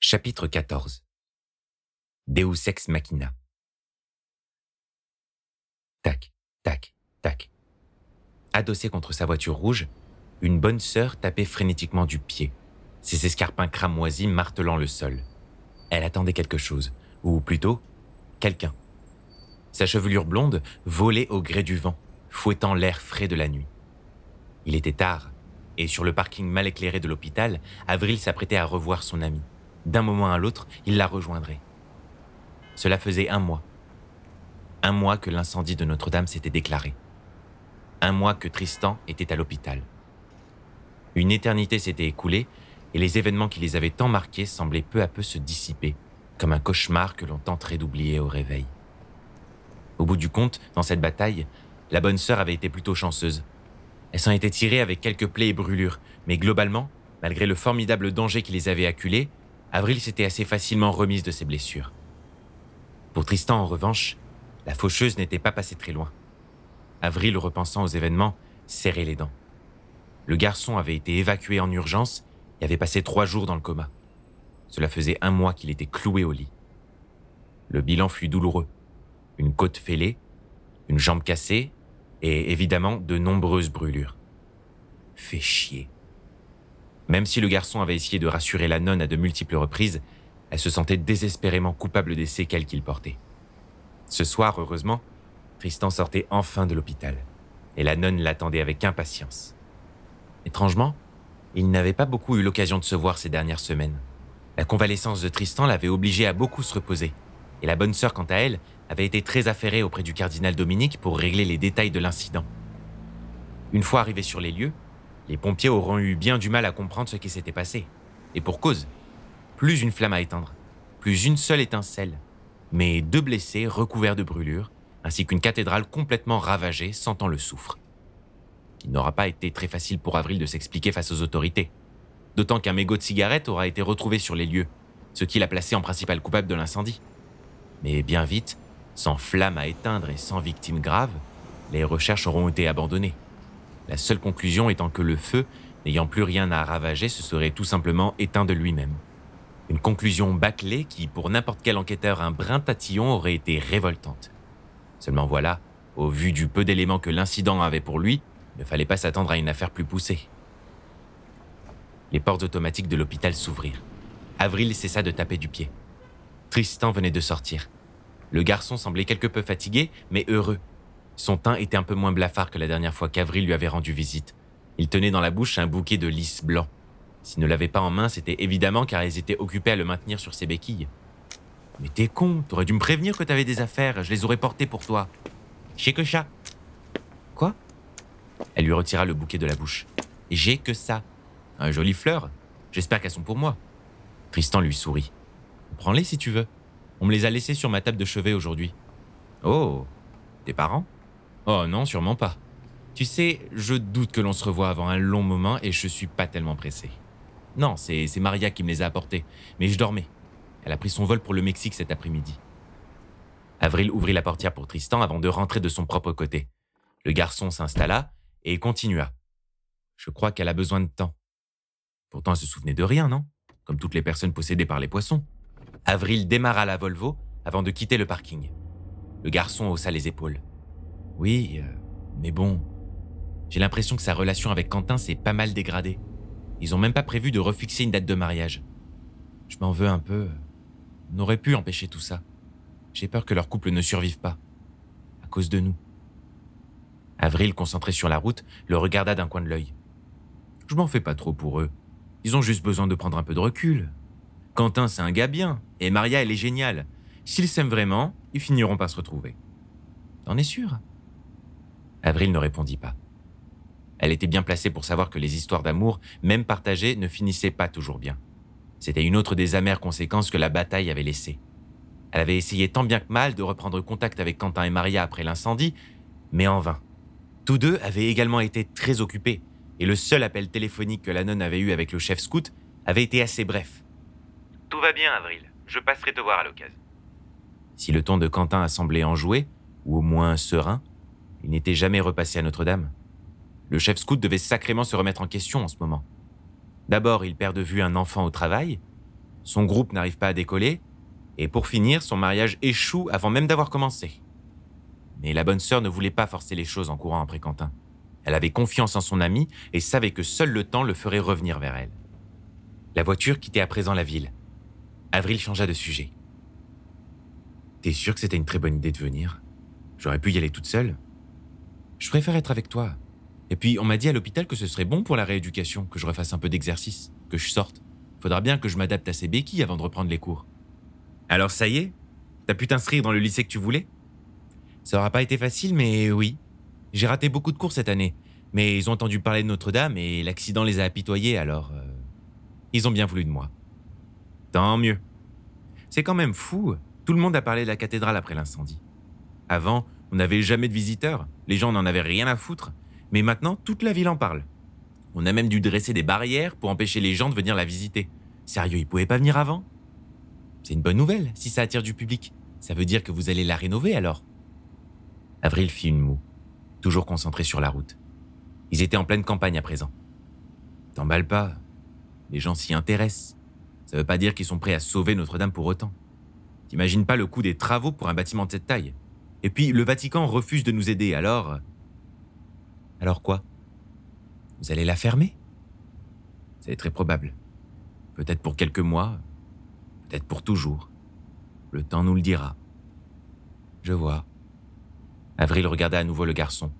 Chapitre 14 Deus ex machina. Tac, tac, tac. Adossée contre sa voiture rouge, une bonne sœur tapait frénétiquement du pied, ses escarpins cramoisis martelant le sol. Elle attendait quelque chose, ou plutôt, quelqu'un. Sa chevelure blonde volait au gré du vent, fouettant l'air frais de la nuit. Il était tard, et sur le parking mal éclairé de l'hôpital, Avril s'apprêtait à revoir son ami. D'un moment à l'autre, il la rejoindrait. Cela faisait un mois. Un mois que l'incendie de Notre-Dame s'était déclaré. Un mois que Tristan était à l'hôpital. Une éternité s'était écoulée et les événements qui les avaient tant marqués semblaient peu à peu se dissiper, comme un cauchemar que l'on tenterait d'oublier au réveil. Au bout du compte, dans cette bataille, la bonne sœur avait été plutôt chanceuse. Elle s'en était tirée avec quelques plaies et brûlures, mais globalement, malgré le formidable danger qui les avait acculés, Avril s'était assez facilement remise de ses blessures. Pour Tristan, en revanche, la faucheuse n'était pas passée très loin. Avril, repensant aux événements, serrait les dents. Le garçon avait été évacué en urgence et avait passé trois jours dans le coma. Cela faisait un mois qu'il était cloué au lit. Le bilan fut douloureux. Une côte fêlée, une jambe cassée et évidemment de nombreuses brûlures. Fait chier. Même si le garçon avait essayé de rassurer la nonne à de multiples reprises, elle se sentait désespérément coupable des séquelles qu'il portait. Ce soir, heureusement, Tristan sortait enfin de l'hôpital, et la nonne l'attendait avec impatience. Étrangement, il n'avait pas beaucoup eu l'occasion de se voir ces dernières semaines. La convalescence de Tristan l'avait obligé à beaucoup se reposer, et la bonne sœur, quant à elle, avait été très affairée auprès du cardinal Dominique pour régler les détails de l'incident. Une fois arrivés sur les lieux, les pompiers auront eu bien du mal à comprendre ce qui s'était passé. Et pour cause. Plus une flamme à éteindre, plus une seule étincelle, mais deux blessés recouverts de brûlures, ainsi qu'une cathédrale complètement ravagée, sentant le soufre. Il n'aura pas été très facile pour Avril de s'expliquer face aux autorités, d'autant qu'un mégot de cigarette aura été retrouvé sur les lieux, ce qui l'a placé en principal coupable de l'incendie. Mais bien vite, sans flamme à éteindre et sans victime grave, les recherches auront été abandonnées. La seule conclusion étant que le feu, n'ayant plus rien à ravager, se serait tout simplement éteint de lui-même. Une conclusion bâclée qui, pour n'importe quel enquêteur un brin tatillon, aurait été révoltante. Seulement voilà, au vu du peu d'éléments que l'incident avait pour lui, ne fallait pas s'attendre à une affaire plus poussée. Les portes automatiques de l'hôpital s'ouvrirent. Avril cessa de taper du pied. Tristan venait de sortir. Le garçon semblait quelque peu fatigué, mais heureux, son teint était un peu moins blafard que la dernière fois qu'Avril lui avait rendu visite. Il tenait dans la bouche un bouquet de lys blanc. S'il ne l'avait pas en main, c'était évidemment car ils étaient occupés à le maintenir sur ses béquilles. Mais t'es con, t'aurais dû me prévenir que t'avais des affaires, je les aurais portées pour toi. J'ai que ça. Quoi? Elle lui retira le bouquet de la bouche. J'ai que ça. Un joli fleur. J'espère qu'elles sont pour moi. Tristan lui sourit. Prends-les si tu veux. On me les a laissées sur ma table de chevet aujourd'hui. Oh, tes parents? Oh non, sûrement pas. Tu sais, je doute que l'on se revoie avant un long moment et je suis pas tellement pressé. Non, c'est Maria qui me les a apportés, mais je dormais. Elle a pris son vol pour le Mexique cet après-midi. Avril ouvrit la portière pour Tristan avant de rentrer de son propre côté. Le garçon s'installa et continua. Je crois qu'elle a besoin de temps. Pourtant, elle se souvenait de rien, non? Comme toutes les personnes possédées par les poissons. Avril démarra la Volvo avant de quitter le parking. Le garçon haussa les épaules. Oui, euh, mais bon, j'ai l'impression que sa relation avec Quentin s'est pas mal dégradée. Ils ont même pas prévu de refixer une date de mariage. Je m'en veux un peu. On aurait pu empêcher tout ça. J'ai peur que leur couple ne survive pas. À cause de nous. Avril, concentré sur la route, le regarda d'un coin de l'œil. Je m'en fais pas trop pour eux. Ils ont juste besoin de prendre un peu de recul. Quentin, c'est un gars bien, et Maria, elle est géniale. S'ils s'aiment vraiment, ils finiront par se retrouver. T'en es sûr? Avril ne répondit pas. Elle était bien placée pour savoir que les histoires d'amour, même partagées, ne finissaient pas toujours bien. C'était une autre des amères conséquences que la bataille avait laissées. Elle avait essayé tant bien que mal de reprendre contact avec Quentin et Maria après l'incendie, mais en vain. Tous deux avaient également été très occupés, et le seul appel téléphonique que la nonne avait eu avec le chef scout avait été assez bref. Tout va bien, Avril. Je passerai te voir à l'occasion. Si le ton de Quentin a semblé enjoué, ou au moins serein, il n'était jamais repassé à Notre-Dame. Le chef scout devait sacrément se remettre en question en ce moment. D'abord, il perd de vue un enfant au travail. Son groupe n'arrive pas à décoller, et pour finir, son mariage échoue avant même d'avoir commencé. Mais la bonne sœur ne voulait pas forcer les choses en courant après Quentin. Elle avait confiance en son ami et savait que seul le temps le ferait revenir vers elle. La voiture quittait à présent la ville. Avril changea de sujet. T'es sûr que c'était une très bonne idée de venir? J'aurais pu y aller toute seule. Je préfère être avec toi. Et puis, on m'a dit à l'hôpital que ce serait bon pour la rééducation, que je refasse un peu d'exercice, que je sorte. Faudra bien que je m'adapte à ces béquilles avant de reprendre les cours. Alors ça y est? T'as pu t'inscrire dans le lycée que tu voulais? Ça aura pas été facile, mais oui. J'ai raté beaucoup de cours cette année, mais ils ont entendu parler de Notre-Dame et l'accident les a apitoyés, alors... euh, ils ont bien voulu de moi. Tant mieux. C'est quand même fou. Tout le monde a parlé de la cathédrale après l'incendie. Avant, on n'avait jamais de visiteurs. Les gens n'en avaient rien à foutre. Mais maintenant, toute la ville en parle. On a même dû dresser des barrières pour empêcher les gens de venir la visiter. Sérieux, ils pouvaient pas venir avant? C'est une bonne nouvelle si ça attire du public. Ça veut dire que vous allez la rénover alors. Avril fit une moue, toujours concentré sur la route. Ils étaient en pleine campagne à présent. T'emballes pas. Les gens s'y intéressent. Ça veut pas dire qu'ils sont prêts à sauver Notre-Dame pour autant. T'imagines pas le coût des travaux pour un bâtiment de cette taille? Et puis, le Vatican refuse de nous aider, alors... Alors quoi? Vous allez la fermer? C'est très probable. Peut-être pour quelques mois, peut-être pour toujours. Le temps nous le dira. Je vois. Avril regarda à nouveau le garçon.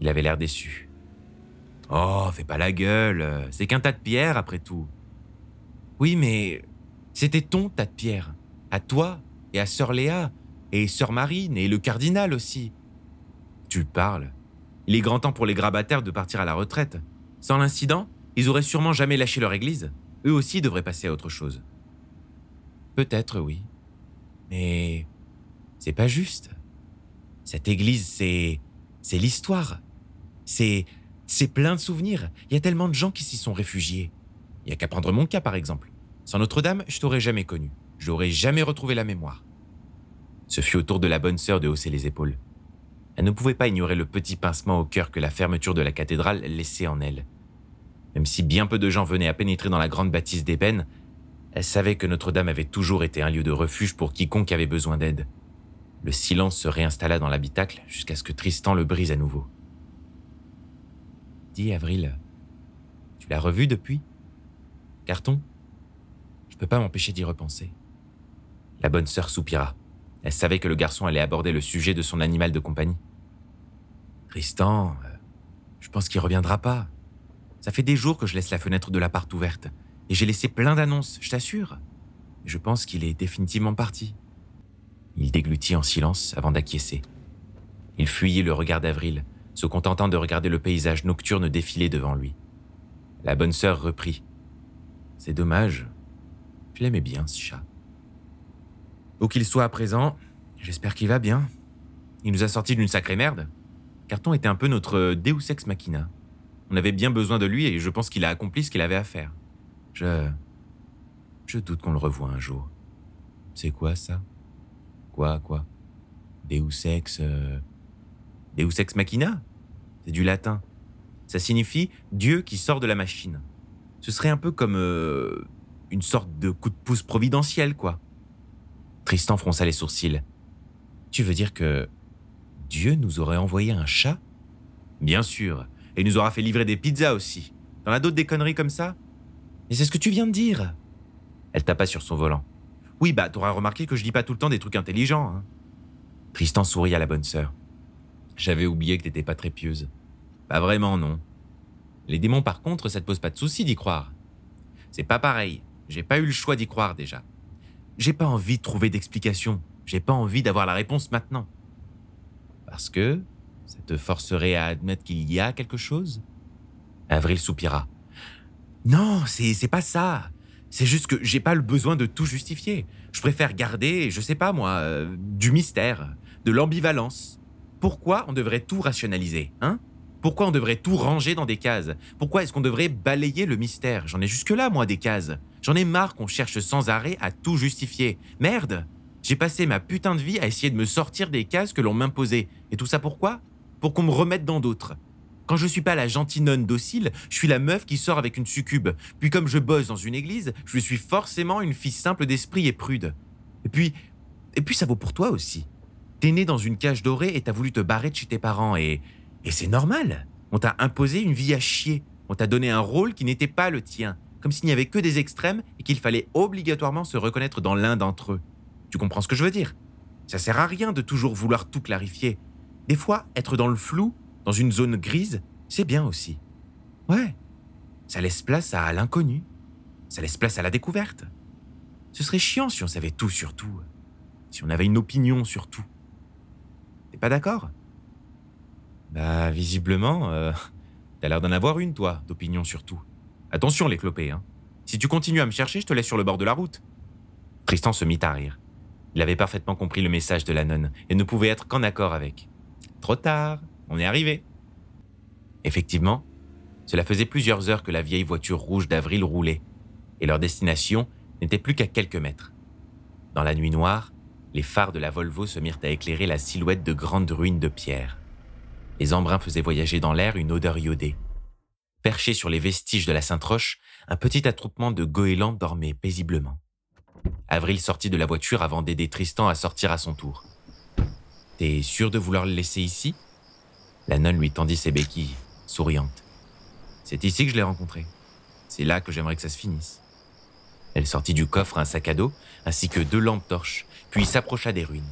Il avait l'air déçu. Oh, fais pas la gueule, c'est qu'un tas de pierres après tout. Oui, mais c'était ton tas de pierres. À toi et à sœur Léa et sœur Marine et le cardinal aussi. Tu parles. Il est grand temps pour les grabataires de partir à la retraite. Sans l'incident, ils auraient sûrement jamais lâché leur église. Eux aussi devraient passer à autre chose. Peut-être, oui. Mais c'est pas juste. Cette église, c'est. c'est l'histoire. C'est. c'est plein de souvenirs. Il y a tellement de gens qui s'y sont réfugiés. Il y a qu'à prendre mon cas, par exemple. Sans Notre-Dame, je t'aurais jamais connu. Je n'aurais jamais retrouvé la mémoire. Ce fut au tour de la bonne sœur de hausser les épaules. Elle ne pouvait pas ignorer le petit pincement au cœur que la fermeture de la cathédrale laissait en elle. Même si bien peu de gens venaient à pénétrer dans la grande bâtisse d'ébène, elle savait que Notre-Dame avait toujours été un lieu de refuge pour quiconque avait besoin d'aide. Le silence se réinstalla dans l'habitacle jusqu'à ce que Tristan le brise à nouveau. Dis, Avril, tu l'as revu depuis? Carton? Je peux pas m'empêcher d'y repenser. La bonne sœur soupira. Elle savait que le garçon allait aborder le sujet de son animal de compagnie. Tristan, euh, je pense qu'il reviendra pas. Ça fait des jours que je laisse la fenêtre de l'appart ouverte, et j'ai laissé plein d'annonces, je t'assure. Je pense qu'il est définitivement parti. Il déglutit en silence avant d'acquiescer. Il fuyait le regard d'Avril, se contentant de regarder le paysage nocturne défiler devant lui. La bonne sœur reprit. C'est dommage. Je l'aimais bien, ce chat. Où qu'il soit à présent, j'espère qu'il va bien. Il nous a sortis d'une sacrée merde. Carton était un peu notre Deus ex machina. On avait bien besoin de lui et je pense qu'il a accompli ce qu'il avait à faire. Je. Je doute qu'on le revoie un jour. C'est quoi ça? Quoi, quoi? Deus ex. euh, Deus ex machina? C'est du latin. Ça signifie Dieu qui sort de la machine. Ce serait un peu comme. euh, une sorte de coup de pouce providentiel, quoi. Tristan fronça les sourcils. Tu veux dire que. Dieu nous aurait envoyé un chat? Bien sûr. Et il nous aura fait livrer des pizzas aussi. T'en as d'autres des conneries comme ça? Mais c'est ce que tu viens de dire Elle tapa sur son volant. Oui, bah, t'auras remarqué que je dis pas tout le temps des trucs intelligents, hein. Tristan sourit à la bonne sœur. J'avais oublié que t'étais pas très pieuse. Pas vraiment, non. Les démons, par contre, ça te pose pas de souci d'y croire. C'est pas pareil. J'ai pas eu le choix d'y croire déjà. J'ai pas envie de trouver d'explication. J'ai pas envie d'avoir la réponse maintenant. Parce que ça te forcerait à admettre qu'il y a quelque chose? Avril soupira. Non, c'est pas ça. C'est juste que j'ai pas le besoin de tout justifier. Je préfère garder, je sais pas moi, euh, du mystère, de l'ambivalence. Pourquoi on devrait tout rationaliser, hein? Pourquoi on devrait tout ranger dans des cases? Pourquoi est-ce qu'on devrait balayer le mystère? J'en ai jusque-là, moi, des cases. J'en ai marre qu'on cherche sans arrêt à tout justifier. Merde J'ai passé ma putain de vie à essayer de me sortir des cases que l'on m'imposait. Et tout ça pourquoi? Pour qu'on me remette dans d'autres. Quand je suis pas la gentille nonne docile, je suis la meuf qui sort avec une succube. Puis comme je bosse dans une église, je suis forcément une fille simple d'esprit et prude. Et puis, et puis ça vaut pour toi aussi. T'es né dans une cage dorée et t'as voulu te barrer de chez tes parents et, et c'est normal. On t'a imposé une vie à chier. On t'a donné un rôle qui n'était pas le tien. Comme s'il n'y avait que des extrêmes et qu'il fallait obligatoirement se reconnaître dans l'un d'entre eux. Tu comprends ce que je veux dire? Ça sert à rien de toujours vouloir tout clarifier. Des fois, être dans le flou, dans une zone grise, c'est bien aussi. Ouais, ça laisse place à l'inconnu. Ça laisse place à la découverte. Ce serait chiant si on savait tout sur tout. Si on avait une opinion sur tout. T'es pas d'accord? Bah, visiblement, euh, t'as l'air d'en avoir une, toi, d'opinion sur tout. Attention, les clopés, hein. Si tu continues à me chercher, je te laisse sur le bord de la route. Tristan se mit à rire. Il avait parfaitement compris le message de la nonne et ne pouvait être qu'en accord avec. Trop tard, on est arrivé. Effectivement, cela faisait plusieurs heures que la vieille voiture rouge d'Avril roulait, et leur destination n'était plus qu'à quelques mètres. Dans la nuit noire, les phares de la Volvo se mirent à éclairer la silhouette de grandes ruines de pierre. Les embruns faisaient voyager dans l'air une odeur iodée. Perché sur les vestiges de la Sainte-Roche, un petit attroupement de goélands dormait paisiblement. Avril sortit de la voiture avant d'aider Tristan à sortir à son tour. T'es sûr de vouloir le laisser ici? La nonne lui tendit ses béquilles, souriante. C'est ici que je l'ai rencontré. C'est là que j'aimerais que ça se finisse. Elle sortit du coffre un sac à dos, ainsi que deux lampes torches, puis s'approcha des ruines.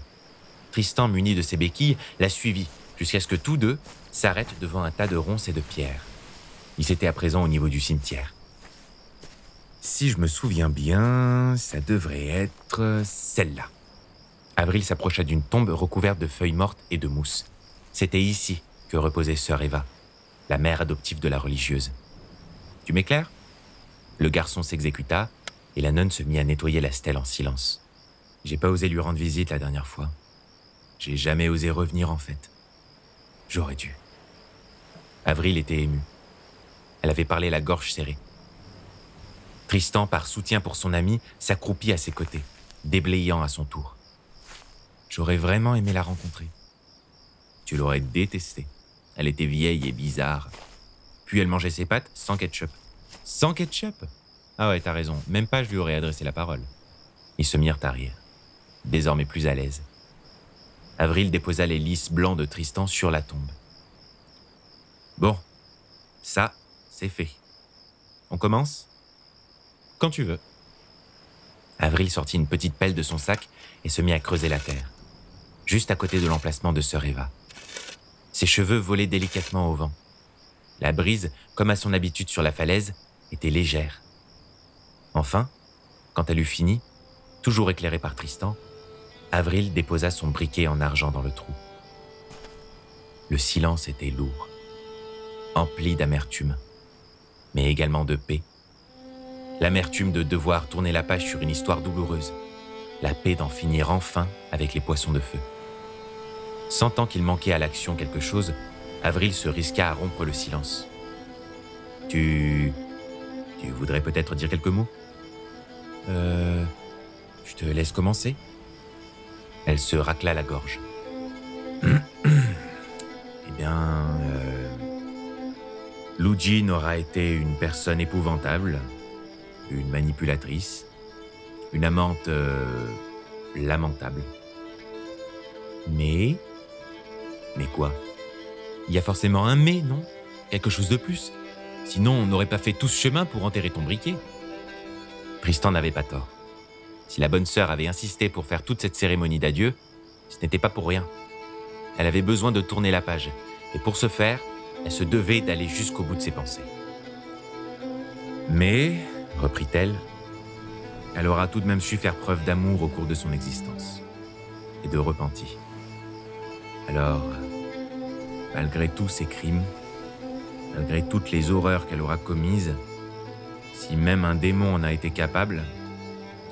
Tristan, muni de ses béquilles, la suivit, jusqu'à ce que tous deux s'arrêtent devant un tas de ronces et de pierres. Ils étaient à présent au niveau du cimetière. Si je me souviens bien, ça devrait être celle-là. Avril s'approcha d'une tombe recouverte de feuilles mortes et de mousse. C'était ici que reposait sœur Eva, la mère adoptive de la religieuse. Tu m'éclaires? Le garçon s'exécuta et la nonne se mit à nettoyer la stèle en silence. J'ai pas osé lui rendre visite la dernière fois. J'ai jamais osé revenir en fait. J'aurais dû. Avril était émue. Elle avait parlé la gorge serrée. Tristan, par soutien pour son ami, s'accroupit à ses côtés, déblayant à son tour. J'aurais vraiment aimé la rencontrer. Tu l'aurais détestée. Elle était vieille et bizarre. Puis elle mangeait ses pâtes sans ketchup. Sans ketchup? Ah ouais, t'as raison. Même pas je lui aurais adressé la parole. Ils se mirent à rire, désormais plus à l'aise. Avril déposa les lys blancs de Tristan sur la tombe. Bon, ça, c'est fait. On commence quand tu veux. Avril sortit une petite pelle de son sac et se mit à creuser la terre, juste à côté de l'emplacement de Sœur Eva. Ses cheveux volaient délicatement au vent. La brise, comme à son habitude sur la falaise, était légère. Enfin, quand elle eut fini, toujours éclairée par Tristan, Avril déposa son briquet en argent dans le trou. Le silence était lourd, empli d'amertume, mais également de paix L'amertume de devoir tourner la page sur une histoire douloureuse. La paix d'en finir enfin avec les poissons de feu. Sentant qu'il manquait à l'action quelque chose, Avril se risqua à rompre le silence. Tu. Tu voudrais peut-être dire quelques mots? Euh. Je te laisse commencer Elle se racla la gorge. eh bien. Luigi aura été une personne épouvantable, une manipulatrice, une amante euh, lamentable. Mais... Mais quoi? Il y a forcément un mais, non? Quelque chose de plus. Sinon, on n'aurait pas fait tout ce chemin pour enterrer ton briquet. Tristan n'avait pas tort. Si la bonne sœur avait insisté pour faire toute cette cérémonie d'adieu, ce n'était pas pour rien. Elle avait besoin de tourner la page, et pour ce faire, elle se devait d'aller jusqu'au bout de ses pensées. Mais reprit-elle, elle aura tout de même su faire preuve d'amour au cours de son existence et de repentir. Alors, malgré tous ses crimes, malgré toutes les horreurs qu'elle aura commises, si même un démon en a été capable,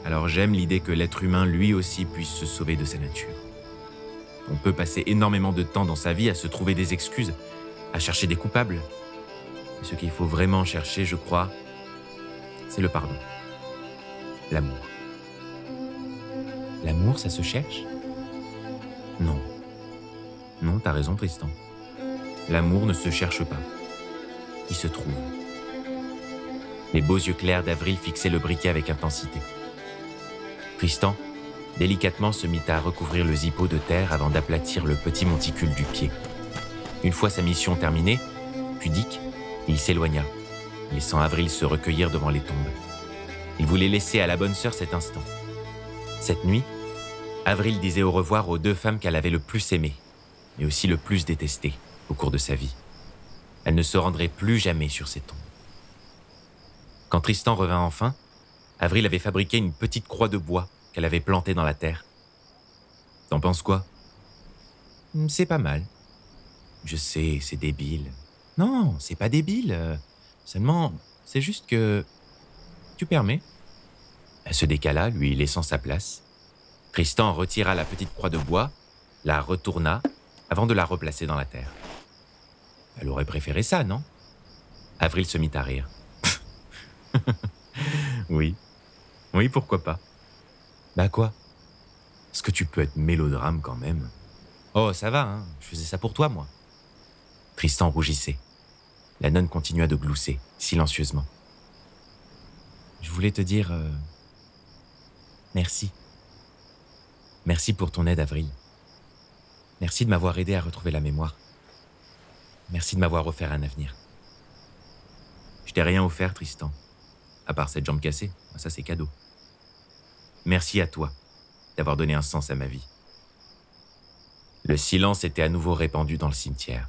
alors j'aime l'idée que l'être humain lui aussi puisse se sauver de sa nature. On peut passer énormément de temps dans sa vie à se trouver des excuses, à chercher des coupables. Et ce qu'il faut vraiment chercher, je crois, c'est le pardon. L'amour. L'amour, ça se cherche? Non. Non, t'as raison, Tristan. L'amour ne se cherche pas. Il se trouve. Les beaux yeux clairs d'Avril fixaient le briquet avec intensité. Tristan, délicatement, se mit à recouvrir le zippo de terre avant d'aplatir le petit monticule du pied. Une fois sa mission terminée, pudique, il s'éloigna, laissant Avril se recueillir devant les tombes. Il voulait laisser à la bonne sœur cet instant. Cette nuit, Avril disait au revoir aux deux femmes qu'elle avait le plus aimées, mais aussi le plus détestées au cours de sa vie. Elle ne se rendrait plus jamais sur ces tombes. Quand Tristan revint enfin, Avril avait fabriqué une petite croix de bois qu'elle avait plantée dans la terre. T'en penses quoi? C'est pas mal. Je sais, c'est débile. Non, c'est pas débile. euh, Seulement, c'est juste que... Tu permets Elle se décala, lui laissant sa place. Tristan retira la petite croix de bois, la retourna, avant de la replacer dans la terre. Elle aurait préféré ça, non? Avril se mit à rire. oui. Oui, pourquoi pas? Bah quoi? Est-ce que tu peux être mélodrame quand même? Oh, ça va, hein Je faisais ça pour toi, moi. Tristan rougissait. La nonne continua de glousser, silencieusement. Je voulais te dire... euh, Merci. Merci pour ton aide, Avril. Merci de m'avoir aidé à retrouver la mémoire. Merci de m'avoir offert un avenir. Je t'ai rien offert, Tristan. À part cette jambe cassée, ça c'est cadeau. Merci à toi d'avoir donné un sens à ma vie. Le silence était à nouveau répandu dans le cimetière.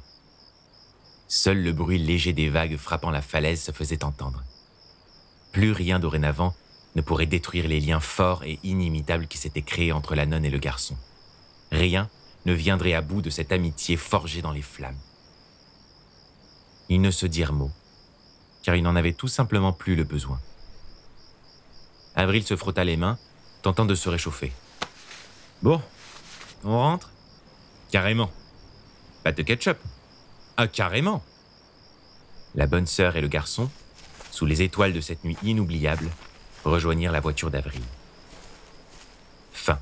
Seul le bruit léger des vagues frappant la falaise se faisait entendre. Plus rien dorénavant ne pourrait détruire les liens forts et inimitables qui s'étaient créés entre la nonne et le garçon. Rien ne viendrait à bout de cette amitié forgée dans les flammes. Ils ne se dirent mot, car ils n'en avaient tout simplement plus le besoin. Avril se frotta les mains, tentant de se réchauffer. Bon, on rentre? Carrément. Pas de ketchup Ah, carrément La bonne sœur et le garçon, sous les étoiles de cette nuit inoubliable, rejoignirent la voiture d'Avril. Fin.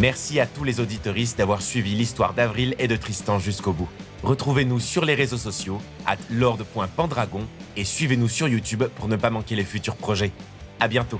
Merci à tous les auditeuristes d'avoir suivi l'histoire d'Avril et de Tristan jusqu'au bout. Retrouvez-nous sur les réseaux sociaux, at lord.pendragon, et suivez-nous sur YouTube pour ne pas manquer les futurs projets. À bientôt.